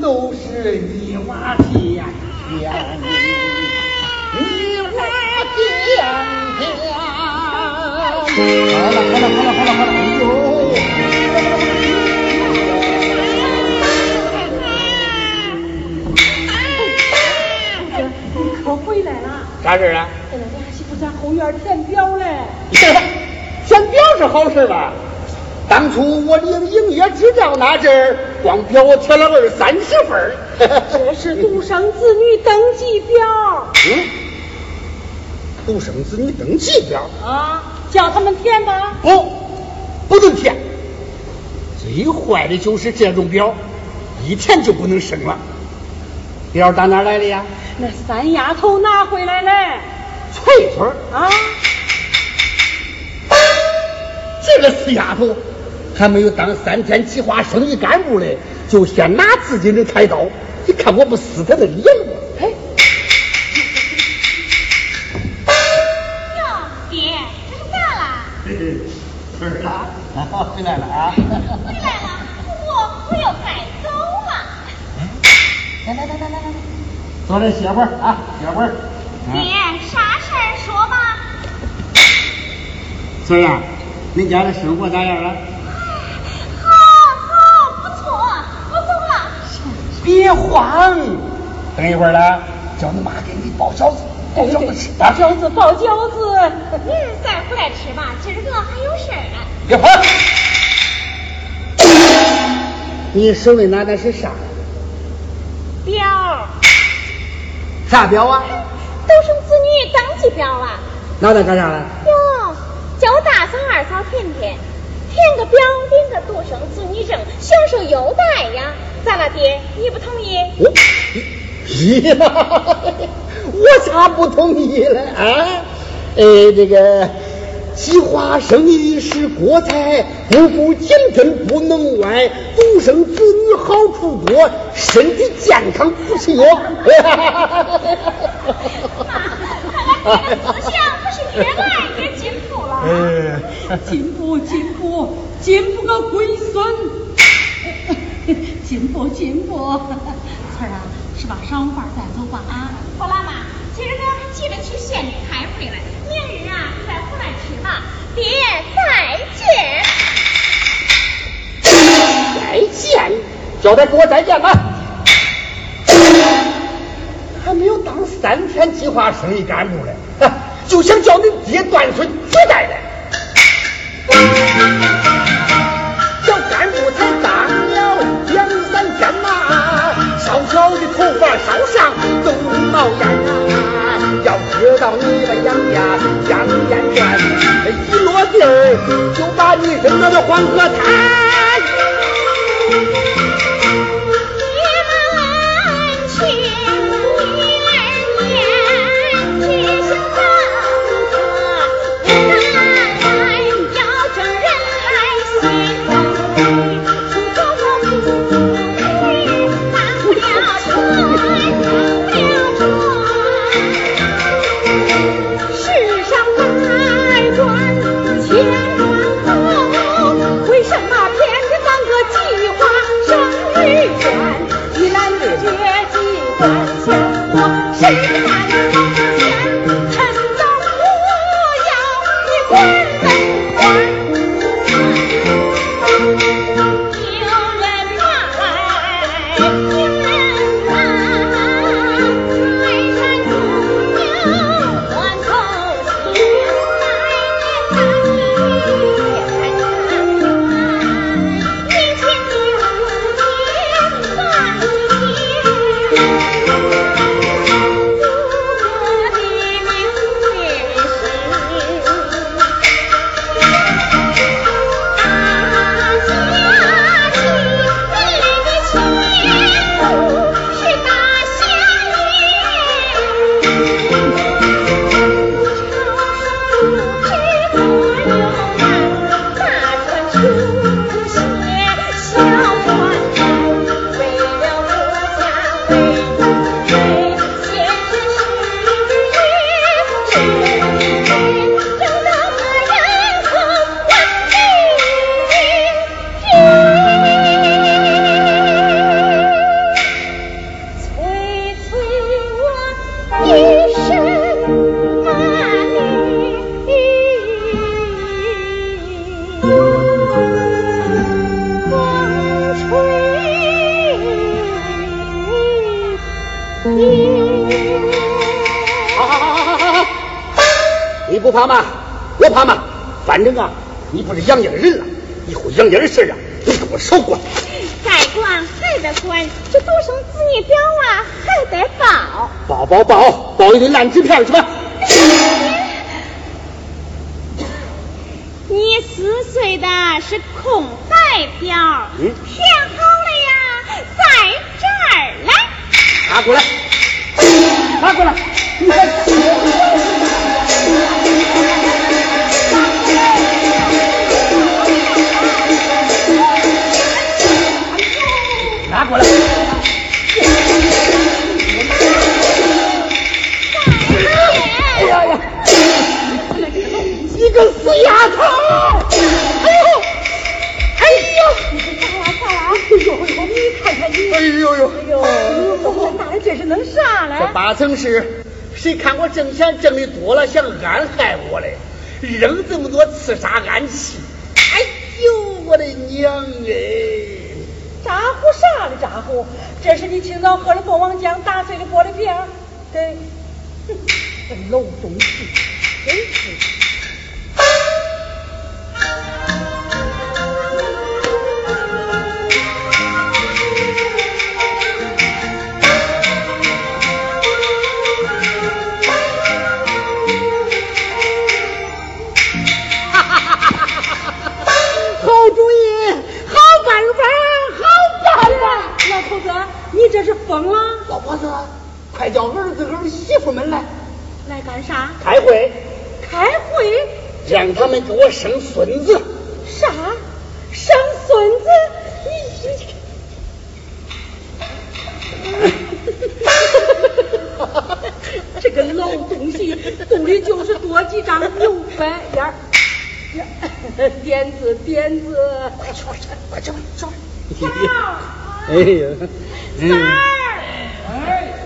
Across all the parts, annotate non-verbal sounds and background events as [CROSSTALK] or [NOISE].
都是泥瓦天天，泥瓦天天。好了好了好了好了好了，哎呦！可回来了。啥事啊？在那家媳妇在后院填表嘞。填表是好事吧？当初我领营业执照那阵儿，光表我填了二三十份 [LAUGHS] 这是独生子女登记表。嗯，独生子女登记表啊，叫他们填吧。不，不能填。最坏的就是这种表，一填就不能生了。表打哪来的呀？那三丫头拿回来嘞。翠翠啊，这个死丫头。还没有当三天计划生育干部嘞，就先拿自己的菜刀，你看我不撕他的脸吗？哎，哟，爹，这是咋啦？儿啊，回来了啊！回来了，我我要该走了。来来来来来来，坐这歇会儿啊，歇会儿。爹，啥事儿说吧。孙儿啊，你家的生活咋样了？别慌，等一会儿了，叫你妈给你包饺子，包饺子吃。包饺子，包饺子。明儿再回来吃吧，今儿个还有事儿呢。别慌，[COUGHS] 你手里拿的是啥？表。啥表啊？独生子女登记表啊。拿它干啥了？哟，叫我大嫂二嫂填填，填个表领个独生子女证，享受优待呀。咋了，爹？你不同意？我，呀，[LAUGHS] 我咋不同意了啊？呃，这个计划生育是国财，不顾谨慎不能歪。独生子女好处多，身体健康不缺。妈，看来这个思想可是越来越进步了。嗯，进步进步进步个龟孙！[LAUGHS] 进步进步，翠 [LAUGHS] 儿啊，吃罢晌午饭再走吧啊！好了妈，今儿个记得去县里开会了，明日啊再回来吃吧。爹，再见！再见！交代给我再见吧！还没有当三天计划生育干部嘞，[LAUGHS] 就想叫你爹断孙绝代了。我的头发烧上都冒烟啊！要知道你的杨家将烟卷，一落地就把你扔到了黄河滩。谁不骂你王八仙八成是谁看我挣钱挣的多了，想暗害我嘞，扔这么多刺杀暗器。哎呦，我的娘哎！咋呼啥的咋呼？这是你清早喝的蜂王浆打碎的玻璃瓶儿，对，哼 [LAUGHS] 这老东西，真是。他们给我生孙子。啥？生孙子？你你。这个老东西肚里就是多几张牛粪眼儿，点子点子，快去，快去，走！三儿，哎呀，三儿，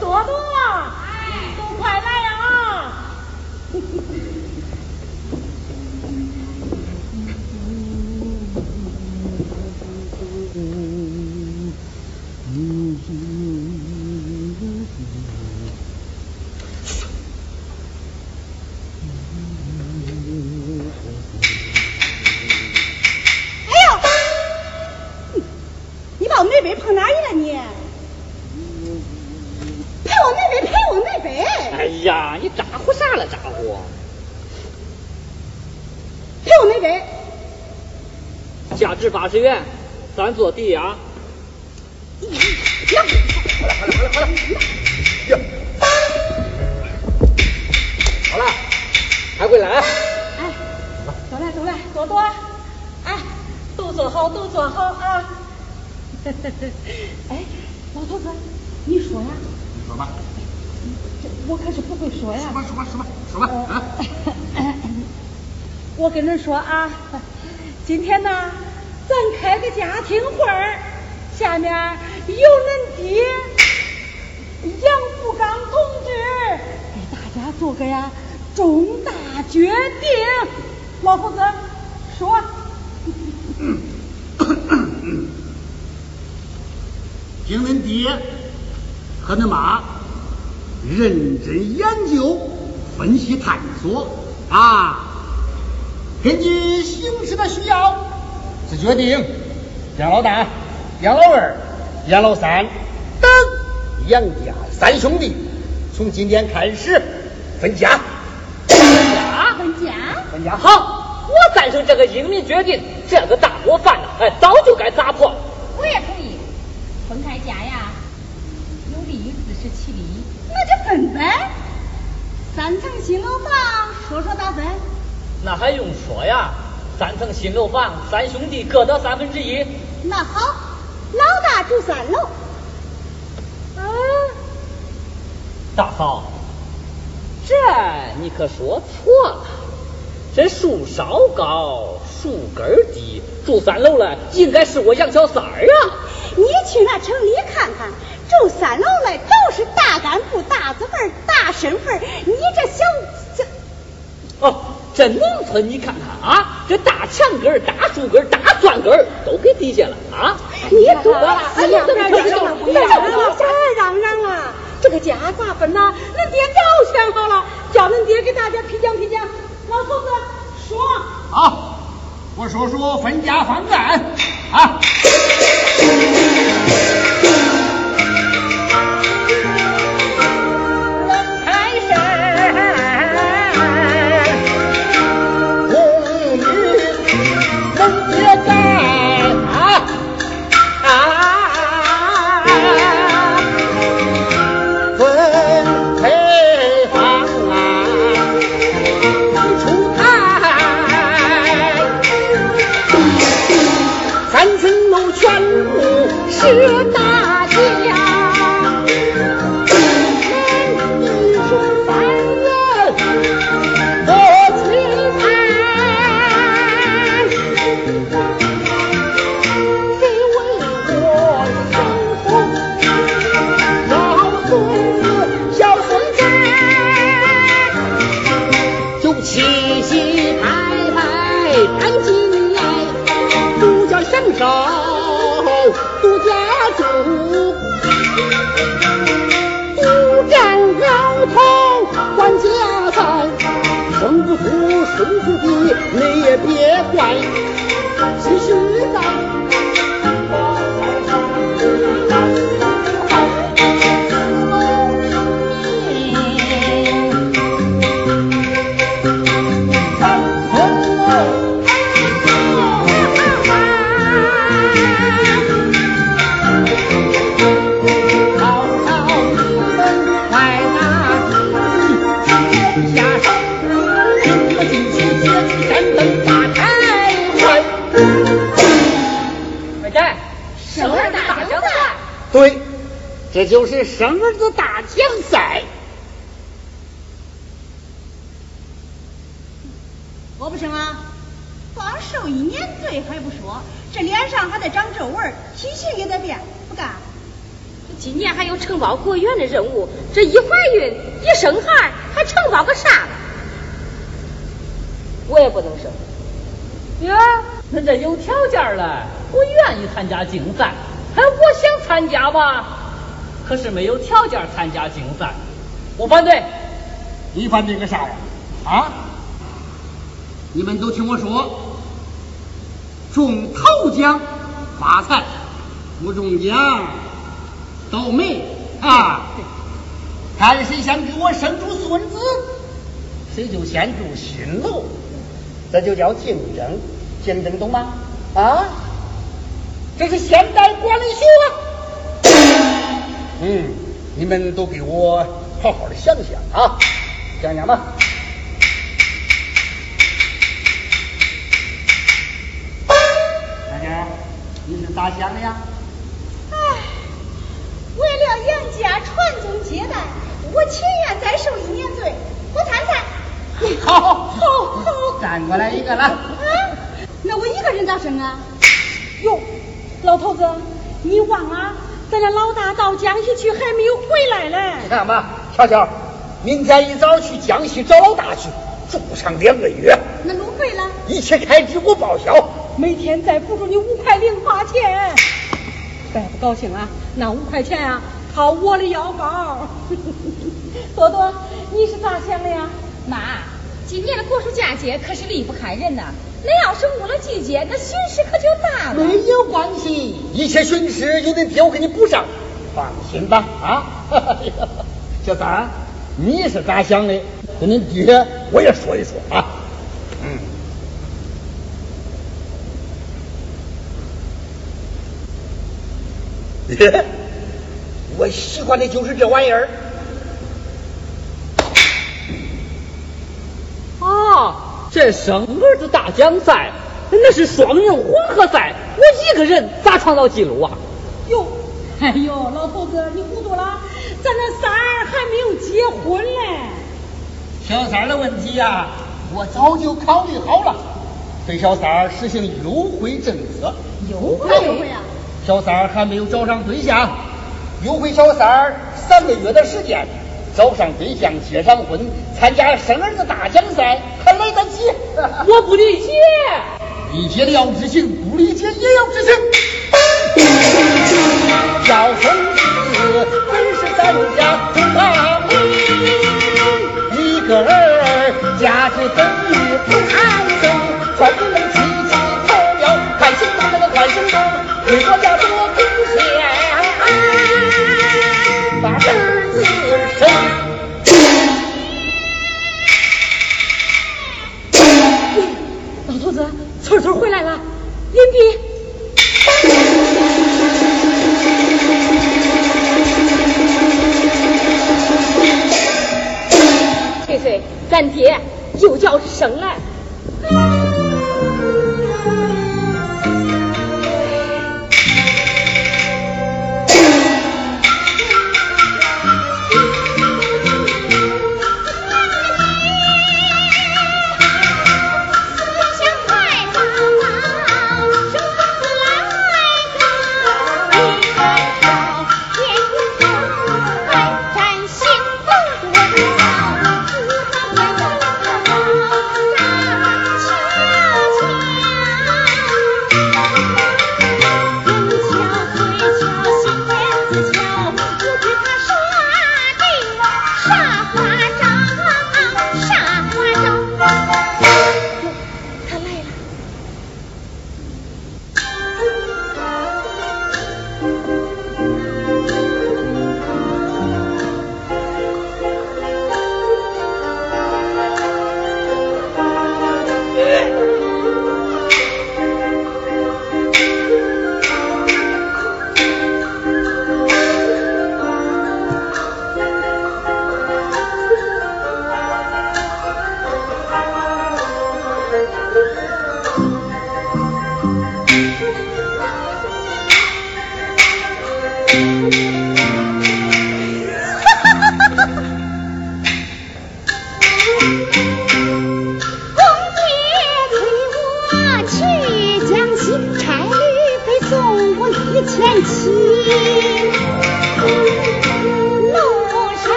多多，都快来啊！哎呦，你把我妹妹碰哪儿去了你？陪我妹妹，陪我妹妹。哎呀，你咋呼啥了？咋呼？陪我妹妹。价值八十元，咱做抵押。呀，好了，好了，好了，好了，哟，好了，开会了啊！哎，走来走来，多多，哎，都坐好，都坐好啊。[LAUGHS] 哎，老头子，你说呀？你说吧，这我可是不会说呀。说吧，说吧，说吧，说吧啊！[COUGHS] 我跟恁说啊，今天呢，咱开个家庭会儿，下面由恁爹杨福刚同志给大家做个呀重大决定。老夫子说，[COUGHS] 听恁爹和恁妈认真研究、分析探索啊，根据形势的需要，是决定杨老大、杨老二、杨老三等杨家三兄弟从今天开始分家。分家，分家？分家好，我赞成这个英明决定。这个大锅饭呢，哎，早就该砸破。我也同意。分开家呀，有利于自食其力。那就分呗。三层新楼房，说说咋分。那还用说呀？三层新楼房，三兄弟各得三分之一。那好，老大住三楼。啊，大嫂，这你可说错了。这树梢高，树根低，住三楼了，应该是我杨小三儿呀。你去那城里看看，住三楼的都是大干部、大子辈、大身份你这小小哦，这农村你看看啊，这大墙根儿、大树根儿、大钻根儿都给底下了啊。你多了，哎呀别嚷嚷了，别嚷嚷了，别嚷嚷了。这个家咋分呢？恁爹早想好了，叫恁爹给大家批讲批讲。老头子说好，我说说分家方案啊。シュシ。这就是生儿子大奖赛。我不生啊！光受一年罪还不说，这脸上还得长皱纹，体型也得变，不干。今年还有承包果园的任务，这一怀孕一生孩，还承包个啥了？我也不能生。呀，那这有条件了，我愿意参加竞赛，哎我想参加吧。可是没有条件参加竞赛，我反对。你反对个啥呀？啊？你们都听我说，中头奖发财，不中奖倒霉啊！看谁先给我生出孙子，谁就先住新楼。这就叫竞争，竞争懂吗？啊？这是现代管理学。嗯，你们都给我好好的想想啊，想想吧。大姐，你是咋想的呀？哎，为了杨家传宗接代，我情愿再受一年罪，不参赛。好，好，好，站过来一个了。啊，那我一个人咋生啊？哟，老头子，你忘了？咱家老大到江西去，还没有回来嘞。你看吧，乔乔，明天一早去江西找老大去，住上两个月。那路费呢？一切开支我报销，每天再补助你五块零花钱。再不高兴啊，那五块钱啊，掏我的腰包。[LAUGHS] 多多，你是咋想的呀？妈，今年的国暑假节可是离不开人呐。那要是误了季节，那损失可就大了。没有关系，一切损失有恁爹我给你补上，放心吧啊！[LAUGHS] 小三，你是咋想的？跟恁爹我也说一说啊。嗯。[LAUGHS] 我喜欢的就是这玩意儿。啊。这生儿子大奖赛，那是双人混合赛，我一个人咋创造记录啊？哟，哎呦，老头子，你糊涂了，咱那三儿还没有结婚嘞。小三儿的问题呀，我早就考虑好了，对小三儿实行优惠政策。优惠优惠啊！小三儿还没有找上对象，优惠小三儿三个月的时间。找上对象，结上婚，参加生儿子大奖赛，我不理解。理解的要执行不理解也要执行要送子本是咱家中大米一个儿家之本与不产生还不能齐极投标看行动那个看行动为国家争咱爹又叫生来。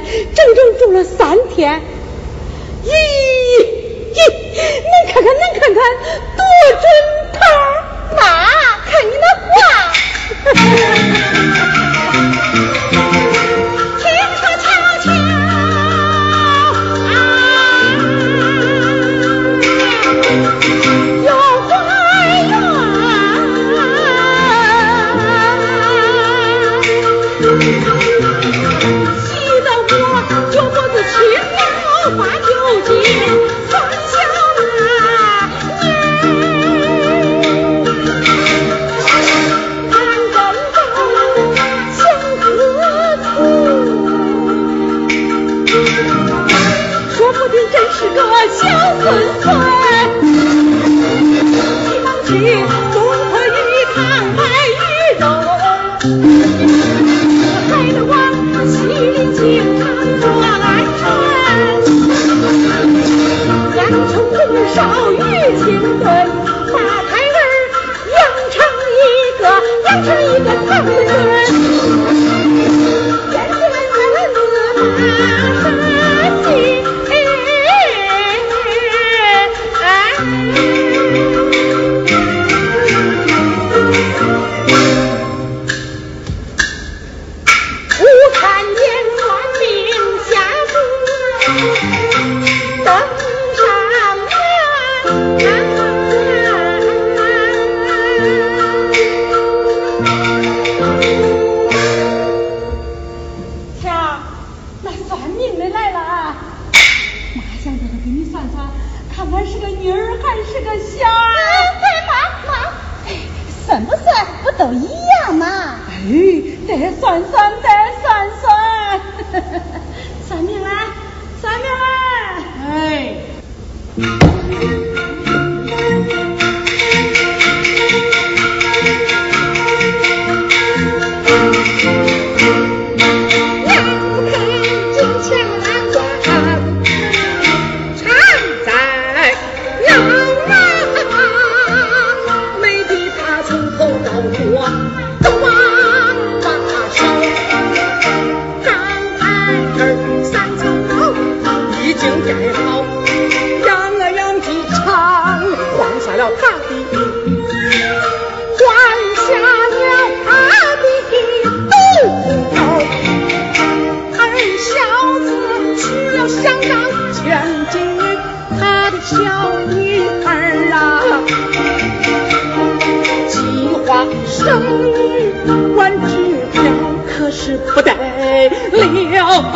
整整住了三天。咦咦恁看看恁看看多准头妈看你那话听说悄悄啊有怀孕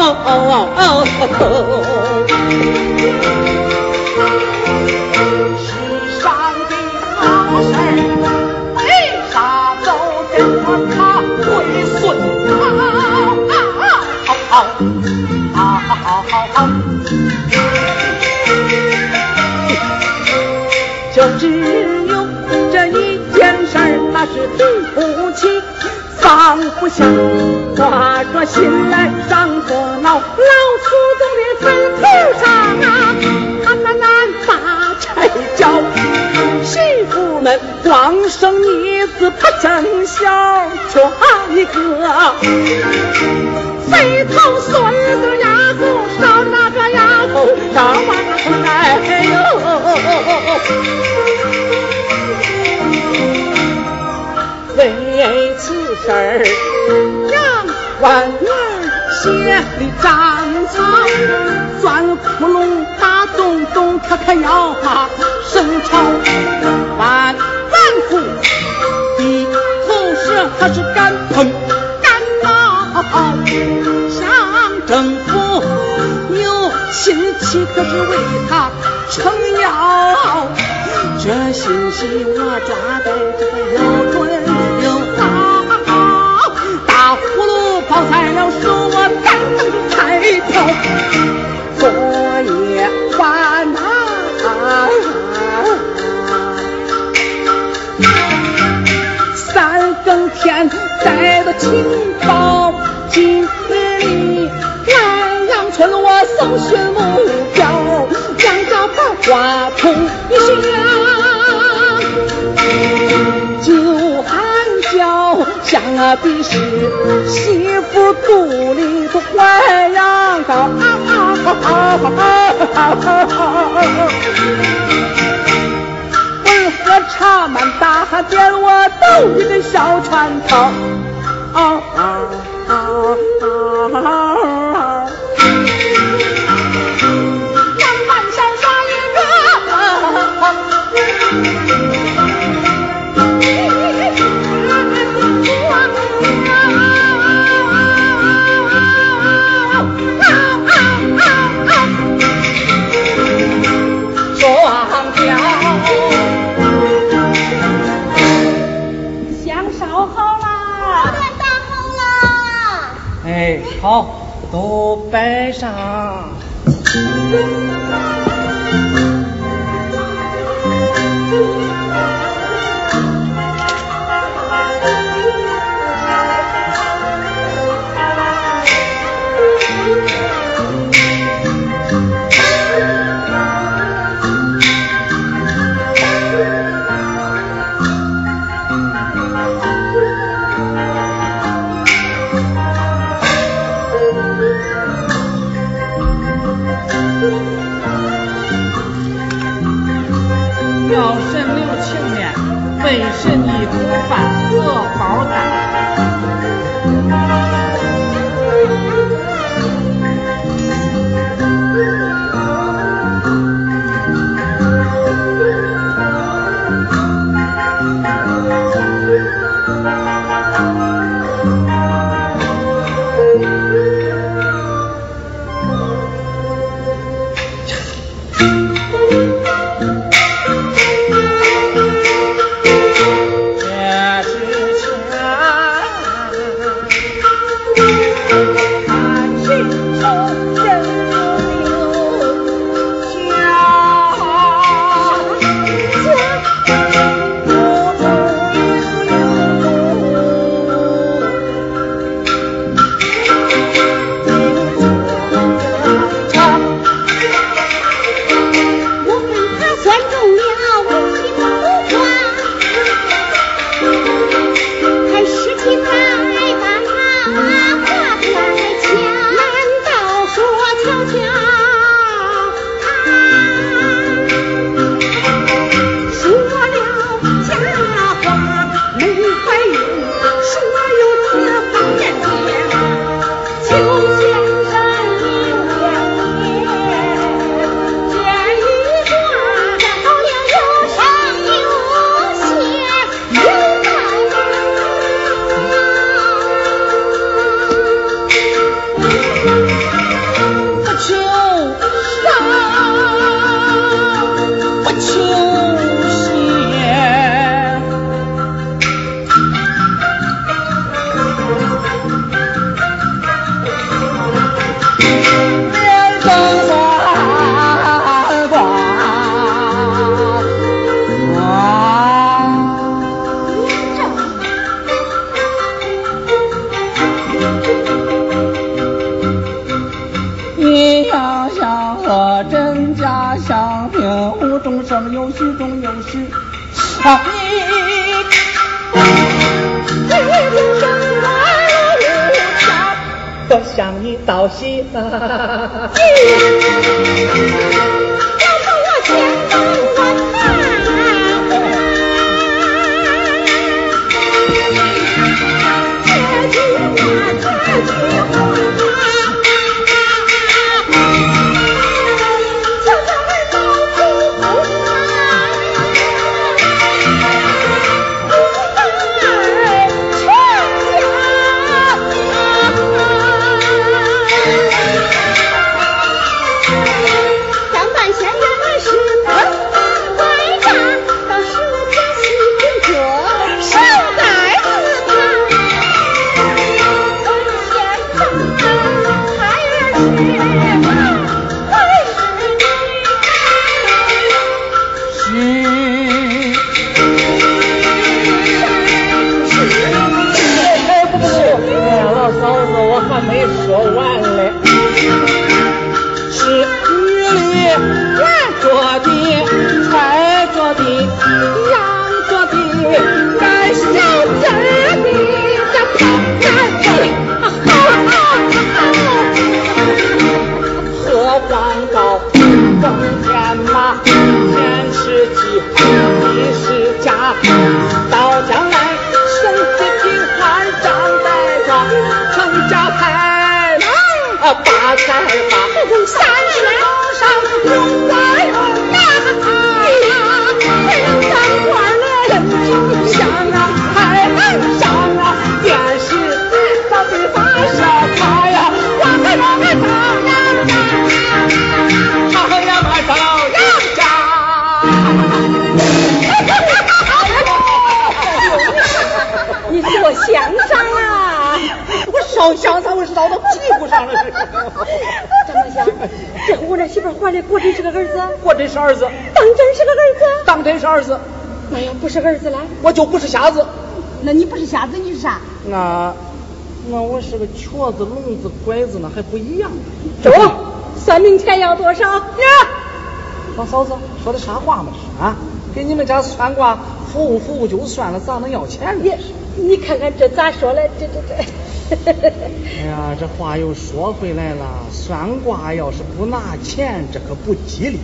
哦哦哦哦哦！世上的好事儿，为啥都得我他会损？啊啊啊啊啊！就只有这一件事，那是对不起，放不下，花着心来伤。光生女子不争小缺一个。肥头孙子丫头，少的那个丫头，烧完了疼哎呦。为此事儿，杨万儿心里长草，钻窟窿打洞洞，他可要把生潮。他是敢碰敢闹，上政府有亲戚可是为他撑腰，这信息我抓得这个又准又好，大葫芦抱在了手，我敢当彩票。清报，今日里南阳村我搜寻目标，杨家把花捅一下，就喊叫，想的是媳妇肚里不怀羊羔。棍儿和满大街我斗你的小船套。啊啊啊啊，都摆上。瞎子。那你不是瞎子，你是啥？那那我是个瘸子、聋子、拐子，那还不一样。走，算命钱要多少？呀，老嫂子说的啥话嘛？啊？给你们家算卦服务服务就算了，咋能要钱呢？你你看看这咋说嘞？这这这。[LAUGHS] 哎呀，这话又说回来了，算卦要是不拿钱，这可不吉利。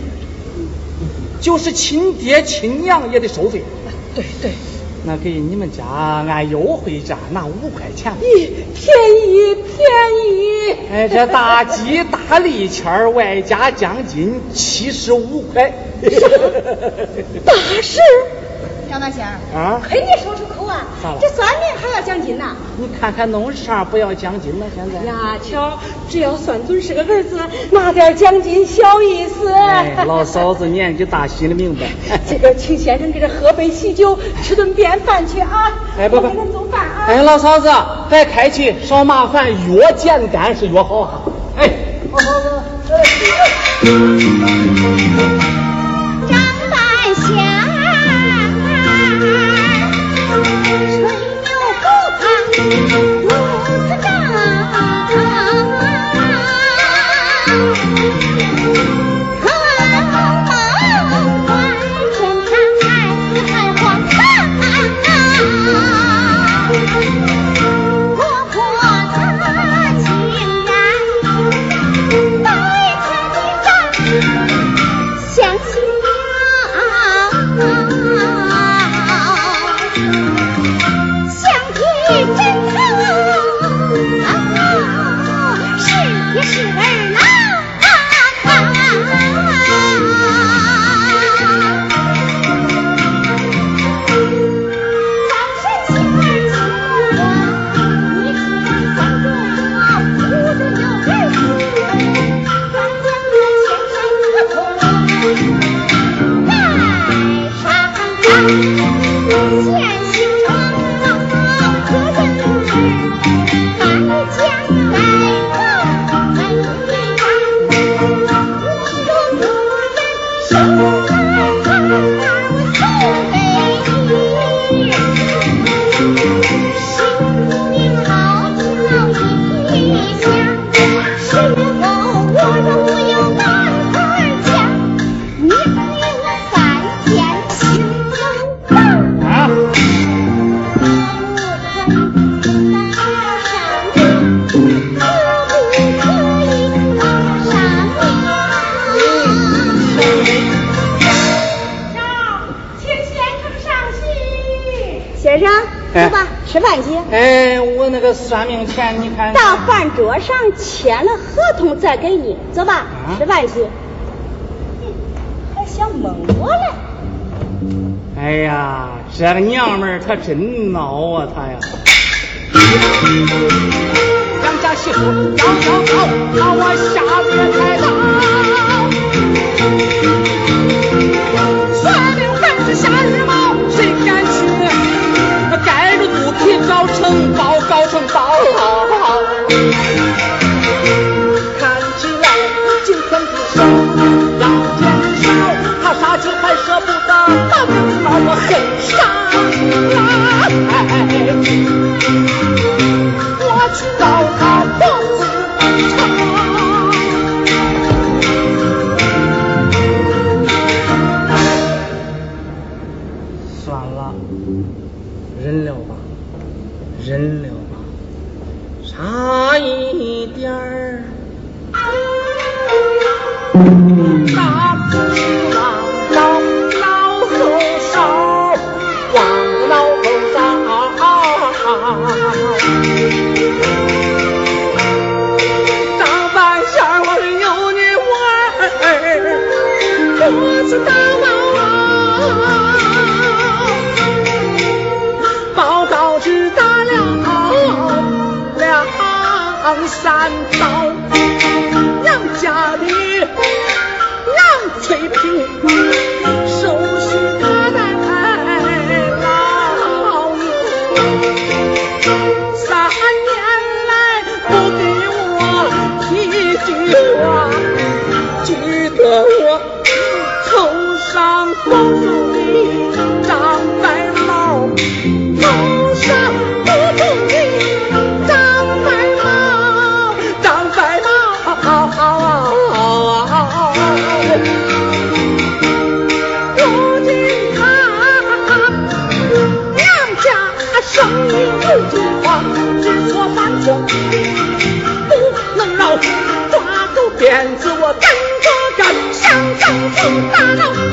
就是亲爹亲娘也得收费。对对。那给你们家按优惠价拿五块钱。咦，便宜便宜！[LAUGHS] 哎，这大鸡大利签外加奖金七十五块。[LAUGHS] 大事。张大仙儿啊，亏你说出口啊！这算命还要奖金呐？你看看弄啥不要奖金呢？现在呀，瞧，只要算准是个儿子，拿点奖金小意思。哎，老嫂子年纪大，心里明白。[LAUGHS] 这个请先生给这喝杯喜酒，吃顿便饭去啊！哎，不不我给恁做饭啊！哎，老嫂子，别客气，少麻烦，越简单是越好啊。哎，老嫂子，张那个算命钱，你看。到饭桌上签了合同再给你，走吧，啊吃饭去。还想蒙我嘞？哎呀，这个娘们儿她真孬啊，她呀。杨家媳妇要要高，把我吓得太大。算命还是下日猫，谁敢去？盖着肚皮找城堡，搞起大毛，报告只打了两三刀，娘家的郎翠萍大闹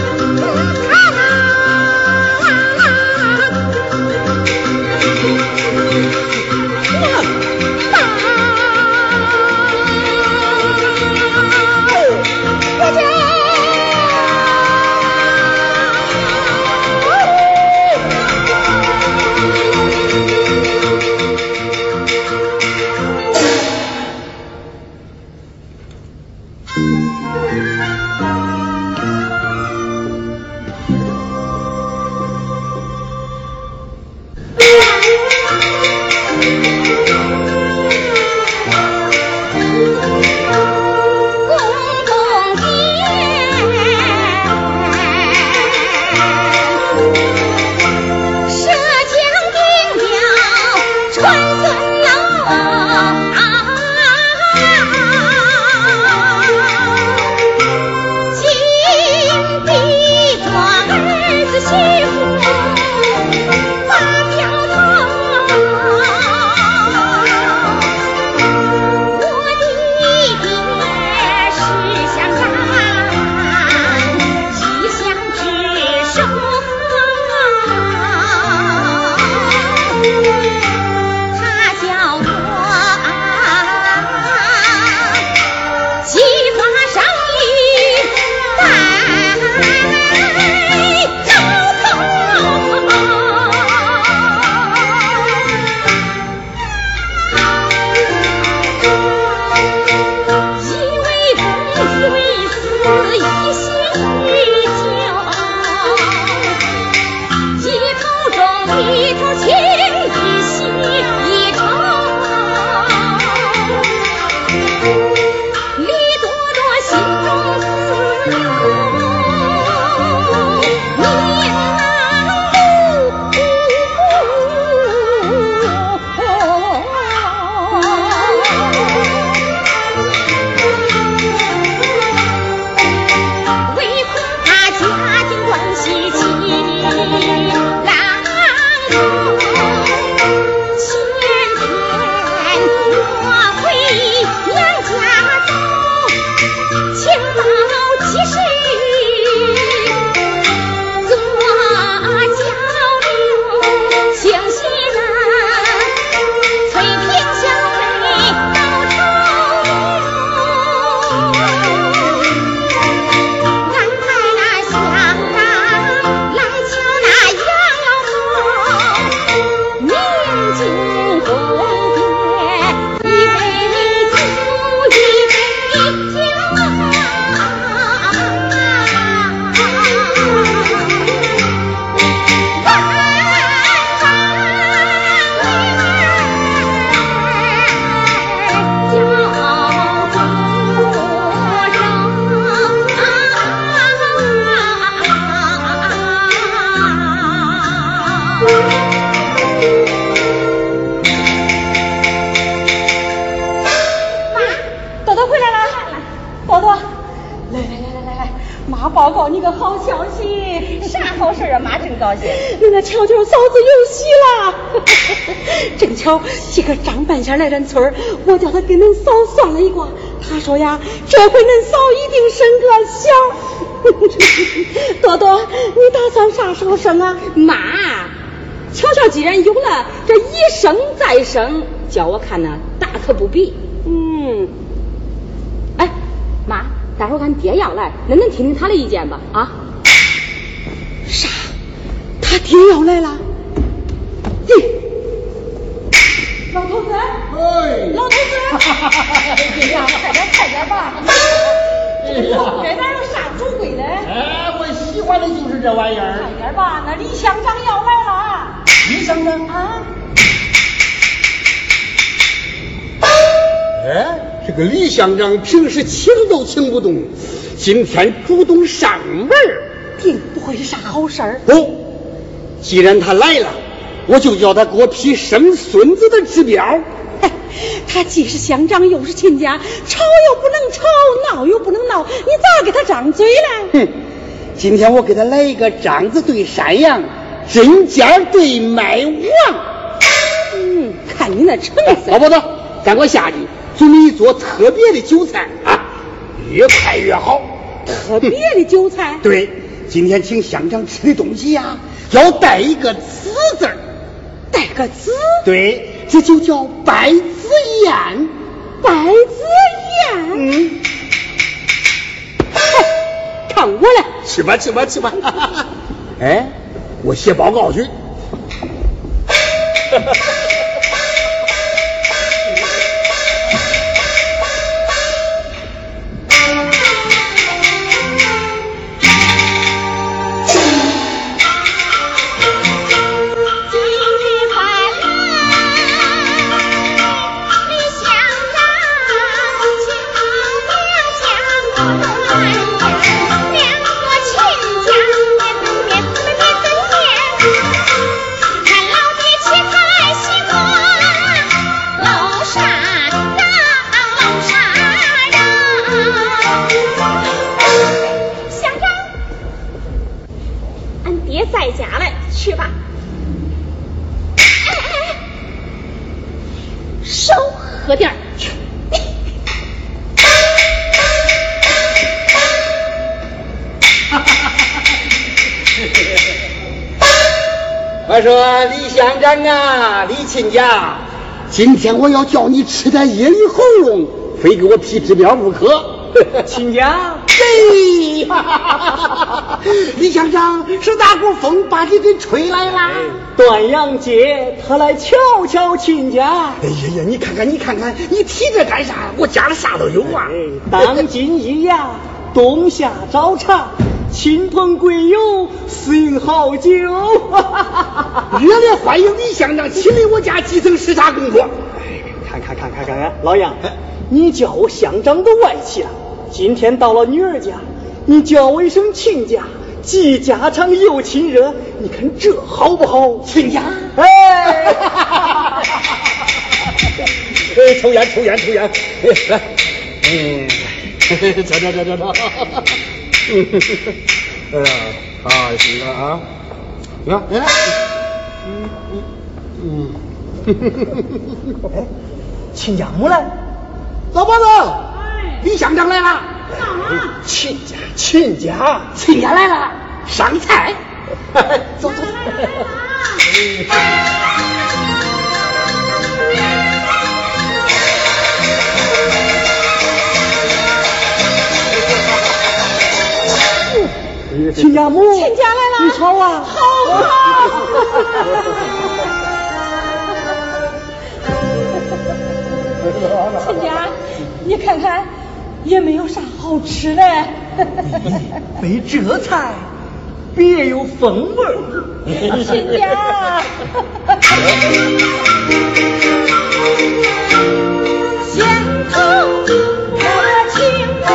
高兴。那瞧瞧嫂子有喜了，[LAUGHS] 正巧这个张半仙来咱村儿，我叫他给恁嫂算了一卦，他说呀，这回恁嫂一定生个小。[LAUGHS] 多多，你打算啥时候生啊？妈，巧巧既然有了，这一生再生，叫我看呢，大可不必。嗯，哎，妈，待会儿俺爹要来，恁能听听他的意见吧？啊？也要来了。嘿，老头子，哎，老头子，哎呀，快点快点吧！这个后边哪有啥主贵的？哎，我喜欢的就是这玩意儿快。点吧，那李乡长要来了李乡长，啊！哎，这个李乡长平时请都请不动，今天主动上门儿定不会是啥好事儿。哦，既然他来了，我就叫他给我批生孙子的指标。嘿 [LAUGHS] 他既是乡长又是亲家，吵又不能吵，闹又不能闹，你咋给他张嘴呢？哼，今天我给他来一个张子对山羊，针尖对麦王。嗯，看你那成哎，色老。婆子，咱给我下去准备一桌特别的酒菜啊，越快越好。特别的酒菜，[LAUGHS] 对，今天请乡长吃的东西呀、要带一个“子”字儿。带个子，对，这就叫白子宴。白子宴。嗯，看我来，吃吧，吃吧，吃吧。[LAUGHS] 哎，我写报告去。[LAUGHS] 今天我要叫你吃点野里喉咙，非给我批指标不可。亲家，对，李乡长是哪股风把你给吹来啦？端阳节，他来瞧瞧亲家。哎呀呀，你看看，你看看，你提这干啥？我家里啥都有啊。当今一呀，冬夏早茶，亲朋贵友，私饮好酒。热烈欢迎李乡长亲临我家基层视察工作。看看看看看看，老杨，你叫我乡长都外气了。今天到了女儿家，你叫我一声亲家，既家常又亲热，你看这好不好？亲家，哎，哎，抽烟，抽烟，抽烟，哎，来，嗯，[LAUGHS] [LAUGHS] [LAUGHS] 哎呀，好行了啊，行，来来，嗯嗯。亲家母来，老婆子，李乡长来了，亲家亲家，亲家来了，上菜，走 [LAUGHS] 走。亲家母，亲家来了。你瞧啊，[LAUGHS] 亲家，你看看，也没有啥好吃的。没这菜，别有风味儿。亲家，相同我情为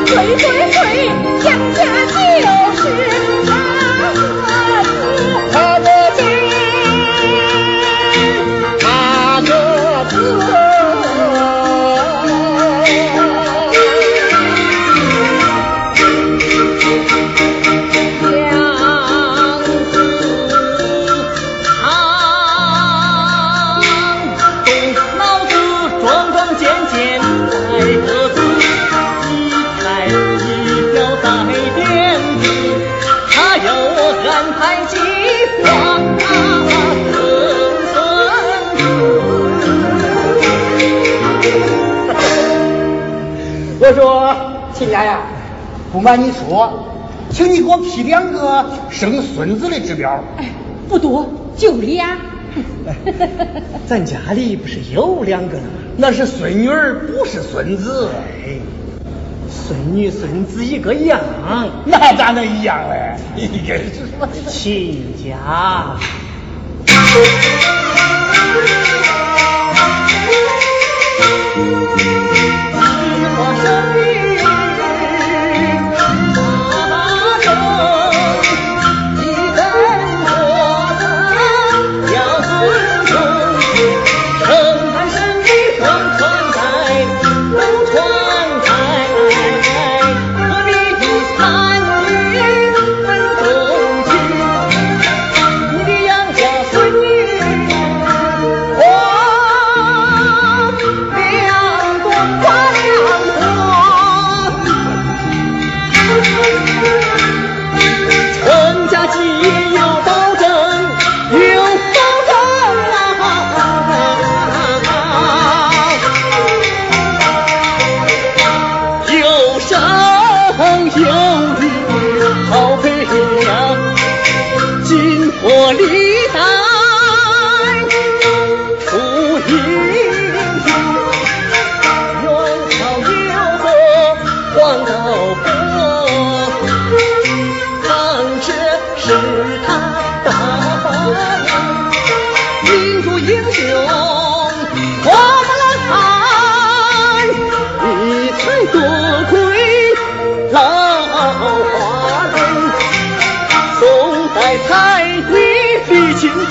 嘴，啊，对对对，杨我说亲家呀，不瞒你说，请你给我批两个生孙子的指标。哎，不多，就俩。咱家里不是有两个了吗？那是孙女儿，不是孙子。哎，孙女孙子一个样，那咋能一样嘞？你真是说的。亲家。[LAUGHS] 我生日。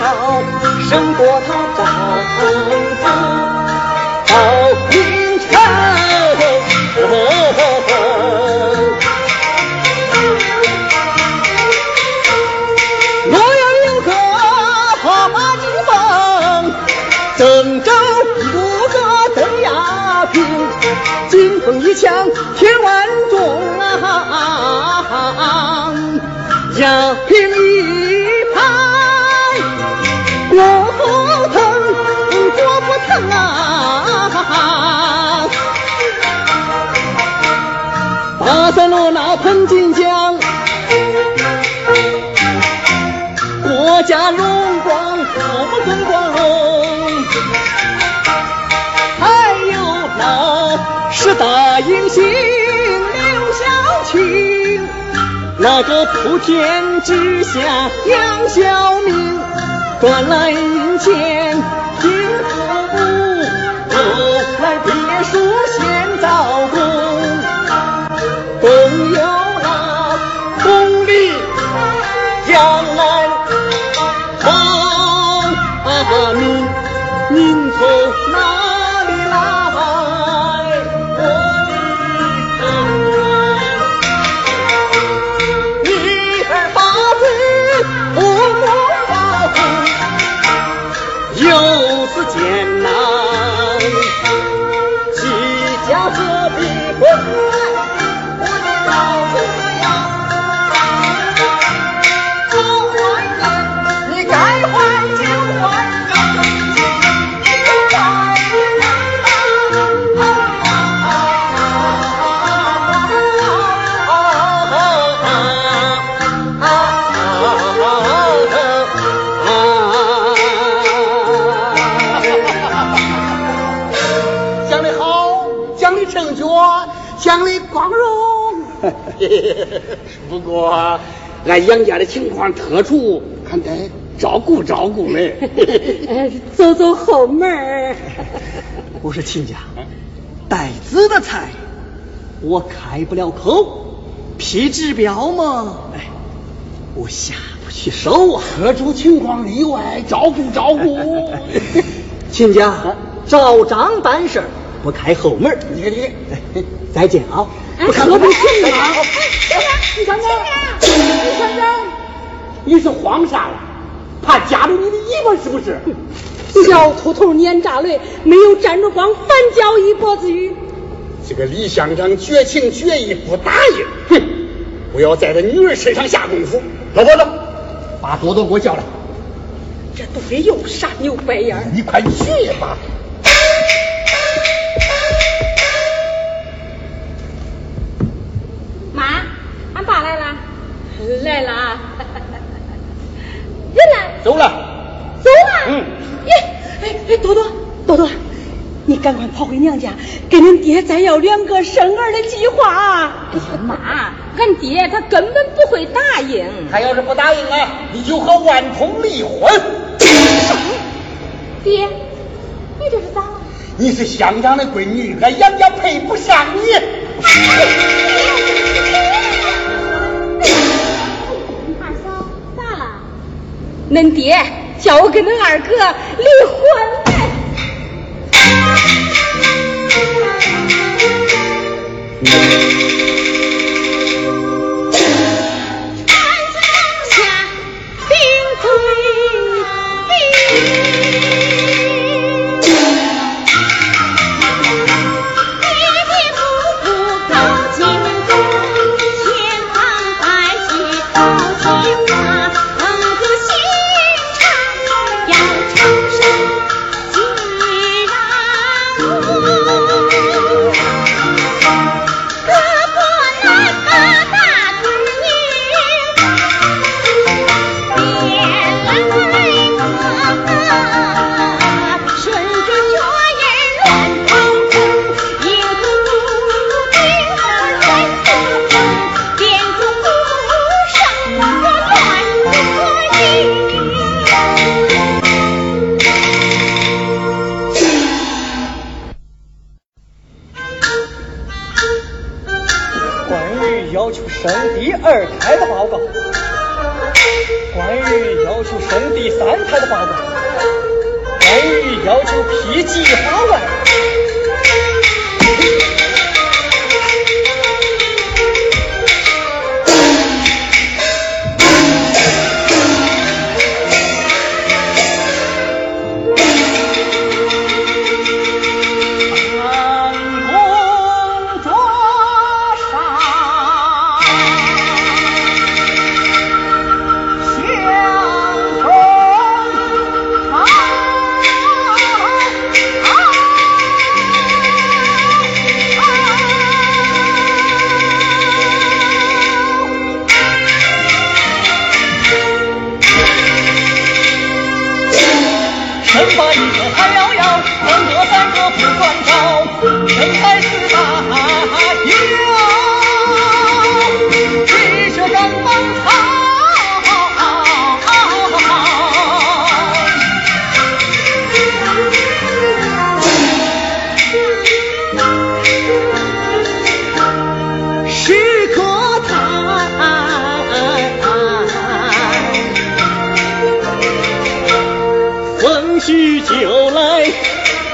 李清照，胜过他丈夫赵明诚。洛阳有个花马金凤，郑州有个邓亚萍，金凤一枪啊。巴塞罗那喷金奖，国家荣光，我们更光荣。还有那十大英雄刘晓庆，那个普天之下杨晓明，赚来银钱拼父母，来别墅先造工。共有那功力江南方民，民从那不过俺杨家的情况特殊，还得照顾照顾嘞。呃走走后门儿。不是亲家，带子的菜我开不了口，批指标嘛，哎，我下不去手啊。特殊情况例外，照顾照顾。亲家照章办事儿，不开后门。你看你看，哎再见啊！哎，不开何必后门儿这样？你看看，你看看，你是慌啥了？怕夹着你的尾巴是不是？小秃头撵炸雷，没有站着光，反叫一脖子雨。这个李乡长绝情绝义不答应，哼！不要在他女儿身上下功夫。老婆子，把多多给我叫来。这肚里又傻又白眼。你快去吧。来了。来了啊！[LAUGHS] 人来，走了。走了。嗯。耶，哎哎，多多多多，你赶快跑回娘家，跟恁爹再要两个生儿的计划啊！哎呀妈，俺爹他根本不会答应。他要是不答应啊，你就和万通离婚。爹，你这是咋了？你是乡长的闺女，俺杨家配不上你。[LAUGHS] 恁爹叫我跟恁二哥离婚嘞。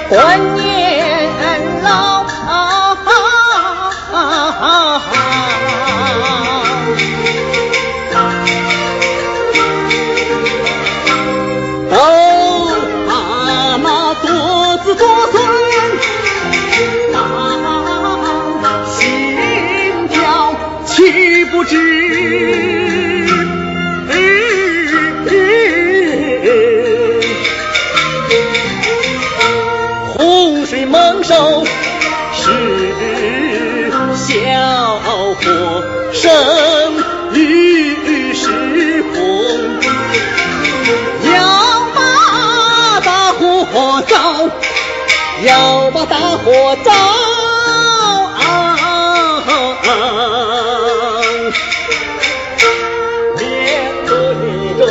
观念我早安面对着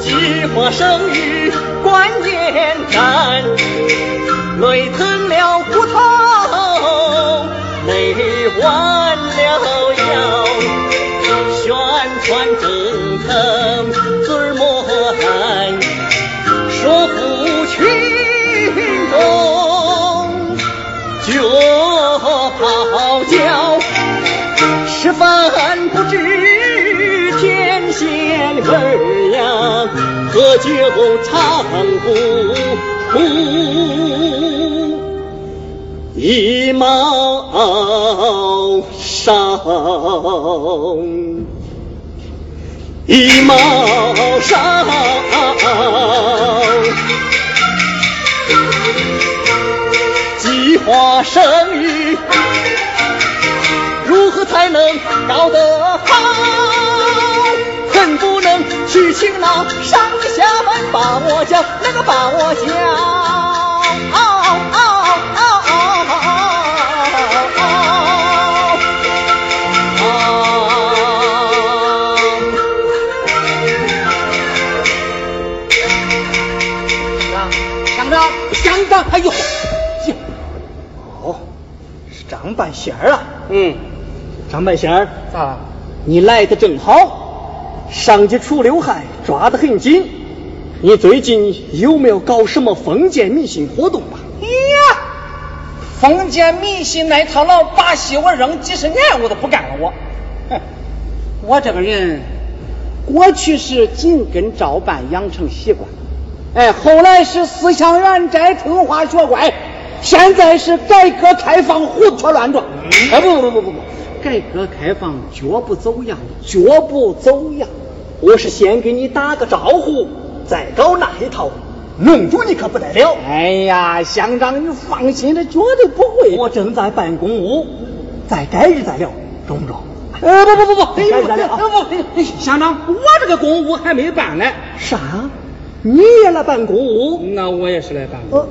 计划生育观念战累疼了骨头累弯十分不知天仙味儿呀，喝酒唱不出一毛伤，一毛伤。计划生育，才能搞得好？恨不能去请那上下门把我叫，那个把我叫。嗷嗷嗷乡长，乡长，哎呦，呀哦，是张半仙儿啊！嗯，张半仙儿，啊，你来的正好，上级除刘海抓得很紧。你最近有没有搞什么封建迷信活动啊？呀，封建迷信那套老把戏，我扔几十年我都不干了。我，哼，我这个人过去是紧跟照办养成习惯，哎，后来是思想远斋听话学乖，现在是改革开放胡拖乱撞。哎，不不不不不，改革开放绝不走样，绝不走样。我是先给你打个招呼，再搞那一套，弄住你可不得了。哎呀，乡长，你放心，这绝对不会。我正在办公务，再改日再聊，中不中？呃，不不不不，哎改日再聊啊！不，乡长，我这个公务还没办呢。啥？你也来办公务？那我也是来办呃，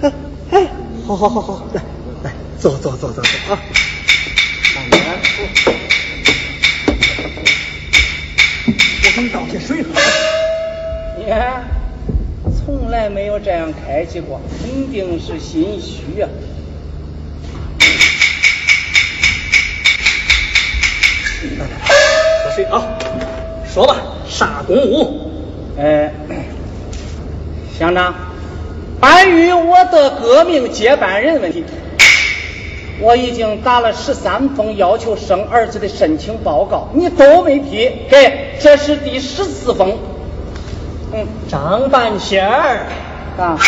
哎哎，好好好好，来来，坐坐坐坐坐啊！给水喝。你看，从来没有这样开启过，肯定是心虚啊。喝水啊！说吧，啥公务？呃，乡长，关于我的革命接班人问题，我已经打了十三封要求生儿子的申请报告，你都没批，给，这是第十四封。嗯，张半仙儿，啊，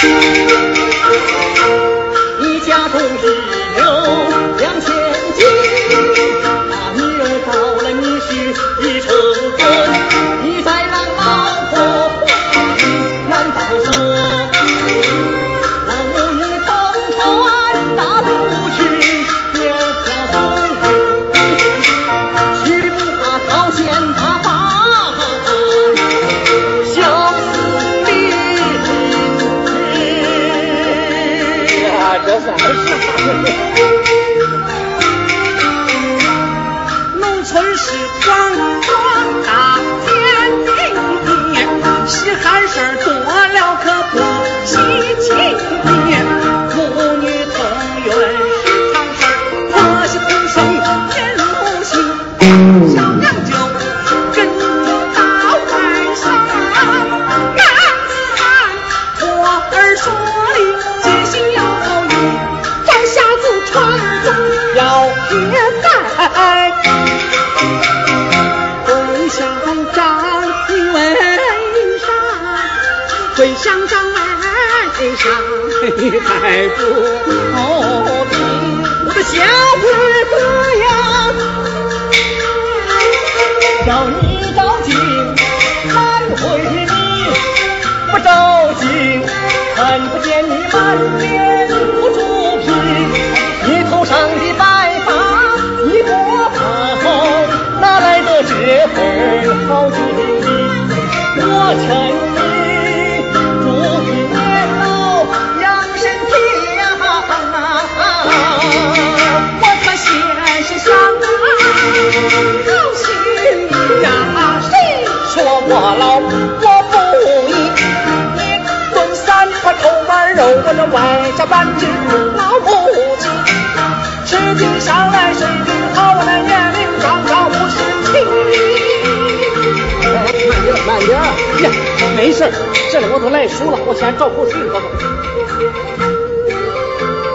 你家中只有两千斤，